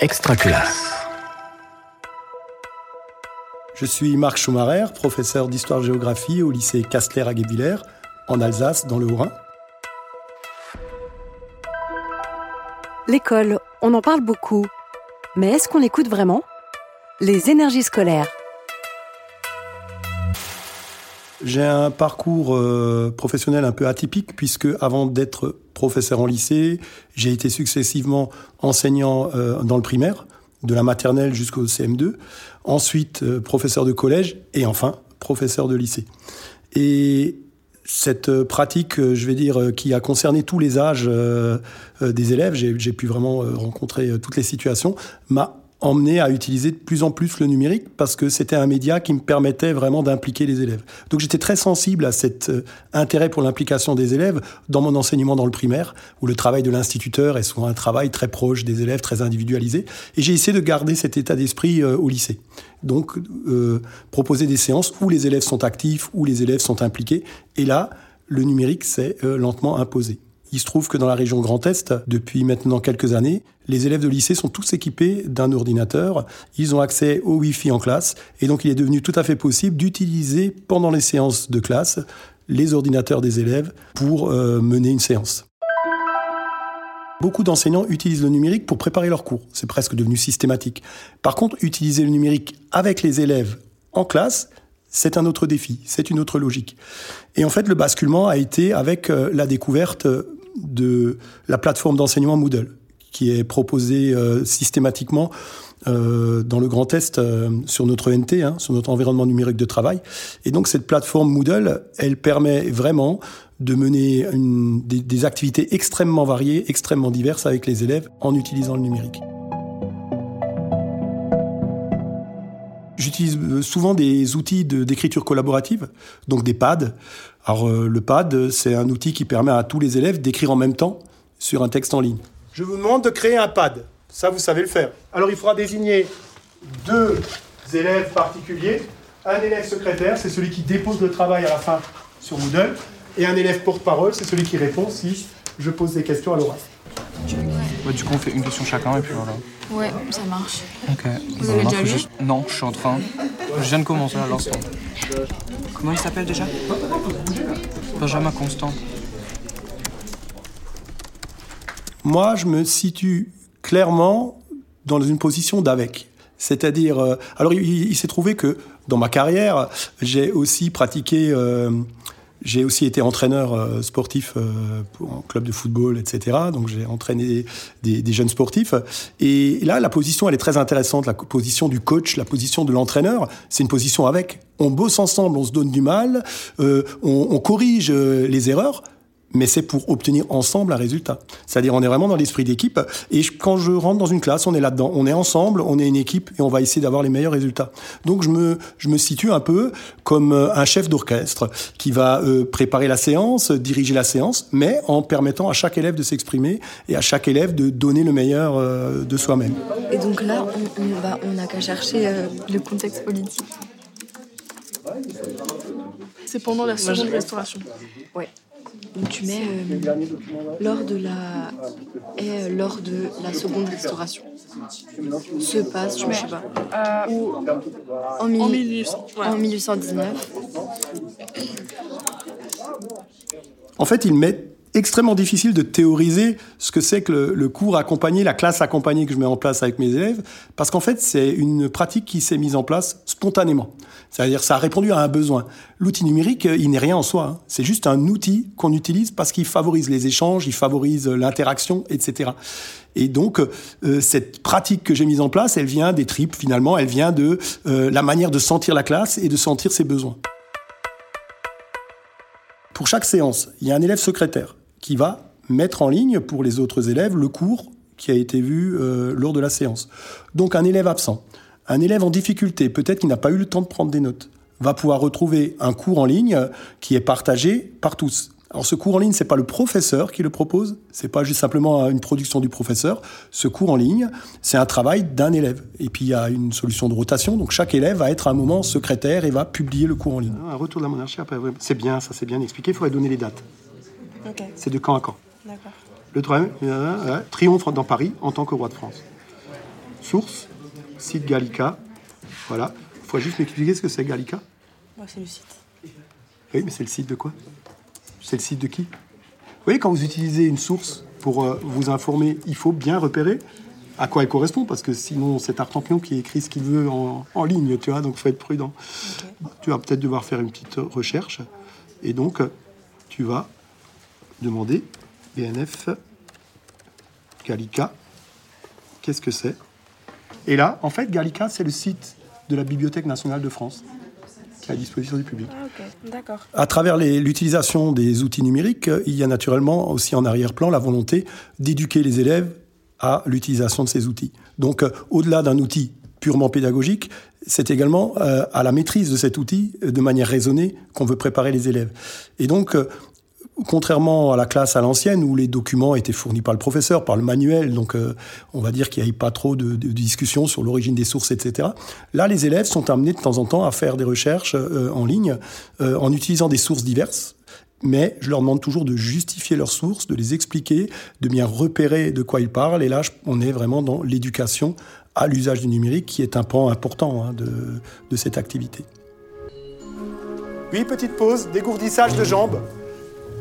Extra classe. Je suis Marc Schumacher, professeur d'histoire-géographie au lycée Castler à en Alsace, dans le Haut-Rhin. L'école, on en parle beaucoup. Mais est-ce qu'on l'écoute vraiment? Les énergies scolaires. J'ai un parcours euh, professionnel un peu atypique puisque avant d'être professeur en lycée, j'ai été successivement enseignant euh, dans le primaire, de la maternelle jusqu'au CM2, ensuite euh, professeur de collège et enfin professeur de lycée. Et cette pratique, je vais dire, qui a concerné tous les âges des élèves, j'ai pu vraiment rencontrer toutes les situations, m'a emmené à utiliser de plus en plus le numérique parce que c'était un média qui me permettait vraiment d'impliquer les élèves. Donc j'étais très sensible à cet euh, intérêt pour l'implication des élèves dans mon enseignement dans le primaire, où le travail de l'instituteur est souvent un travail très proche des élèves, très individualisé. Et j'ai essayé de garder cet état d'esprit euh, au lycée. Donc euh, proposer des séances où les élèves sont actifs, où les élèves sont impliqués. Et là, le numérique s'est lentement imposé. Il se trouve que dans la région Grand Est, depuis maintenant quelques années, les élèves de lycée sont tous équipés d'un ordinateur. Ils ont accès au Wi-Fi en classe. Et donc, il est devenu tout à fait possible d'utiliser pendant les séances de classe les ordinateurs des élèves pour euh, mener une séance. Beaucoup d'enseignants utilisent le numérique pour préparer leurs cours. C'est presque devenu systématique. Par contre, utiliser le numérique avec les élèves en classe, c'est un autre défi, c'est une autre logique. Et en fait, le basculement a été avec euh, la découverte de la plateforme d'enseignement Moodle, qui est proposée euh, systématiquement euh, dans le Grand Est euh, sur notre NT, hein, sur notre environnement numérique de travail. Et donc cette plateforme Moodle, elle permet vraiment de mener des, des activités extrêmement variées, extrêmement diverses avec les élèves en utilisant le numérique. J'utilise souvent des outils d'écriture collaborative, donc des pads, alors euh, le pad, c'est un outil qui permet à tous les élèves d'écrire en même temps sur un texte en ligne. Je vous demande de créer un pad. Ça, vous savez le faire. Alors il faudra désigner deux élèves particuliers. Un élève secrétaire, c'est celui qui dépose le travail à la fin sur Moodle. Et un élève porte-parole, c'est celui qui répond si je pose des questions à l'oral. Du coup, on fait une question chacun et puis voilà. Ouais, ça marche. Ok. Vous avez déjà lu Non, je suis en train. Je viens de commencer à l'instant. Comment il s'appelle déjà? Benjamin Constant. Moi, je me situe clairement dans une position d'avec. C'est-à-dire, euh, alors il, s'est trouvé que dans ma carrière, j'ai aussi pratiqué euh, j'ai aussi été entraîneur euh, sportif euh, en club de football, etc. Donc j'ai entraîné des, jeunes sportifs. Et là, la position, elle est très intéressante. La position du coach, la position de l'entraîneur, c'est une position avec. On bosse ensemble, on se donne du mal, euh, on, corrige les erreurs, mais c'est pour obtenir ensemble un résultat. C'est-à-dire, on est vraiment dans l'esprit d'équipe. Et quand je rentre dans une classe, on est là-dedans. On est ensemble, on est une équipe et on va essayer d'avoir les meilleurs résultats. Donc, je me, je me situe un peu comme euh, un chef d'orchestre qui va euh, préparer la séance, diriger la séance, mais en permettant à chaque élève de s'exprimer et à chaque élève de donner le meilleur euh, de soi-même. Et donc là, on n'a qu'à chercher le contexte politique. C'est pendant la seconde restauration. Ouais. Donc tu mets euh, lors de la et euh, lors de la seconde restauration. Se passe, je sais pas, euh, ou en, en 1819. En fait, il met extrêmement difficile de théoriser ce que c'est que le, cours accompagné, la classe accompagnée que je mets en place avec mes élèves, parce qu'en fait, c'est une pratique qui s'est mise en place spontanément. C'est-à-dire, ça a répondu à un besoin. L'outil numérique, euh, il n'est rien en soi. Hein. C'est juste un outil qu'on utilise parce qu'il favorise les échanges, il favorise l'interaction, etc. Et donc, euh, cette pratique que j'ai mise en place, elle vient des tripes, finalement, elle vient de euh, la manière de sentir la classe et de sentir ses besoins. Pour chaque séance, il y a un élève secrétaire qui va mettre en ligne pour les autres élèves le cours qui a été vu euh, lors de la séance. Donc un élève absent, un élève en difficulté, peut-être qui n'a pas eu le temps de prendre des notes, va pouvoir retrouver un cours en ligne qui est partagé par tous. Alors ce cours en ligne, c'est pas le professeur qui le propose, c'est pas juste simplement une production du professeur. Ce cours en ligne, c'est un travail d'un élève. Et puis il y a une solution de rotation, donc chaque élève va être à un moment secrétaire et va publier le cours en ligne. Un retour de la monarchie après, c'est bien, ça c'est bien expliqué. Il faudrait donner les dates. C'est de camp à camp. Le troisième, triomphe dans Paris en tant que roi de France. source, site Gallica. Voilà. Il faut juste m'expliquer ce que c'est Gallica. c'est le site. Oui, mais c'est le site de quoi? C'est le site de qui? Vous voyez, quand vous utilisez une source pour euh, vous informer, il faut bien repérer à quoi elle correspond, parce que sinon c'est Artampion qui écrit ce qu'il veut en, ligne, tu vois, donc il faut être prudent. Tu vas peut-être devoir faire une petite recherche, et donc tu vas demander BNF Gallica, qu'est-ce que c'est? Et là, en fait, Gallica, c'est le site de la Bibliothèque nationale de France qui est à disposition du public. Ah, d'accord. À travers l'utilisation des outils numériques, il y a naturellement aussi en arrière-plan la volonté d'éduquer les élèves à l'utilisation de ces outils. Donc, euh, au-delà d'un outil purement pédagogique, c'est également euh, à la maîtrise de cet outil euh, de manière raisonnée qu'on veut préparer les élèves. Et donc, contrairement à la classe à l'ancienne où les documents étaient fournis par le professeur, par le manuel, donc on va dire qu'il n'y a pas trop de, de discussions sur l'origine des sources, etc. Là, les élèves sont amenés de temps en temps à faire des recherches en ligne en utilisant des sources diverses mais je leur demande toujours de justifier leurs sources, de les expliquer, de bien repérer de quoi ils parlent. Et là, on est vraiment dans l'éducation à l'usage du numérique, qui est un pan important hein, de, cette activité. Oui, petite pause, dégourdissage de jambes.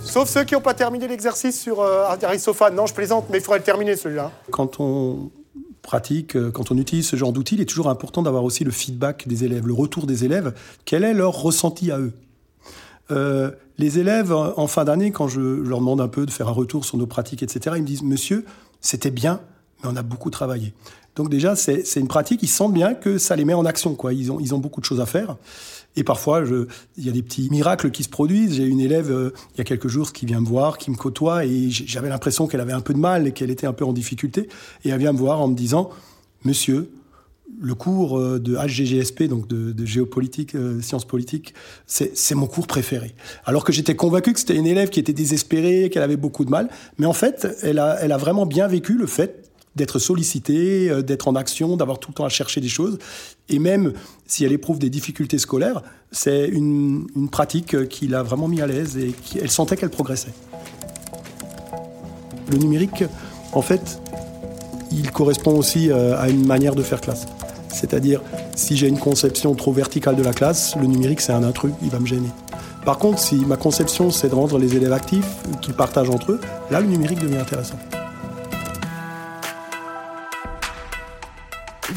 Sauf ceux qui n'ont pas terminé l'exercice sur euh, Aristophane. Non, je plaisante, mais il faudrait le terminer celui-là. Quand on pratique, euh, quand on utilise ce genre d'outils, il est toujours important d'avoir aussi le feedback des élèves, le retour des élèves. Quel est leur ressenti à eux? Euh, les élèves, en fin d'année, quand je leur demande un peu de faire un retour sur nos pratiques, etc., ils me disent, monsieur, c'était bien, mais on a beaucoup travaillé. Donc déjà, c'est une pratique, ils sentent bien que ça les met en action. Quoi. Ils, ont, beaucoup de choses à faire. Et parfois, il y a des petits miracles qui se produisent. J'ai une élève, euh, il y a quelques jours, qui vient me voir, qui me côtoie, et j'avais l'impression qu'elle avait un peu de mal et qu'elle était un peu en difficulté. Et elle vient me voir en me disant, monsieur, le cours euh, de HGGSP, donc de, géopolitique, euh, sciences politiques, c'est mon cours préféré. Alors que j'étais convaincu que c'était une élève qui était désespérée, qu'elle avait beaucoup de mal. Mais en fait, elle a vraiment bien vécu le fait d'être sollicitée, euh, d'être en action, d'avoir tout le temps à chercher des choses. Et même si elle éprouve des difficultés scolaires, c'est une, pratique qui l'a vraiment mis à l'aise et qui, elle sentait qu'elle progressait. Le numérique, en fait, il correspond aussi à une manière de faire classe. C'est-à-dire, si j'ai une conception trop verticale de la classe, le numérique, c'est un intrus, il va me gêner. Par contre, si ma conception, c'est de rendre les élèves actifs, qu'ils partagent entre eux, là, le numérique devient intéressant.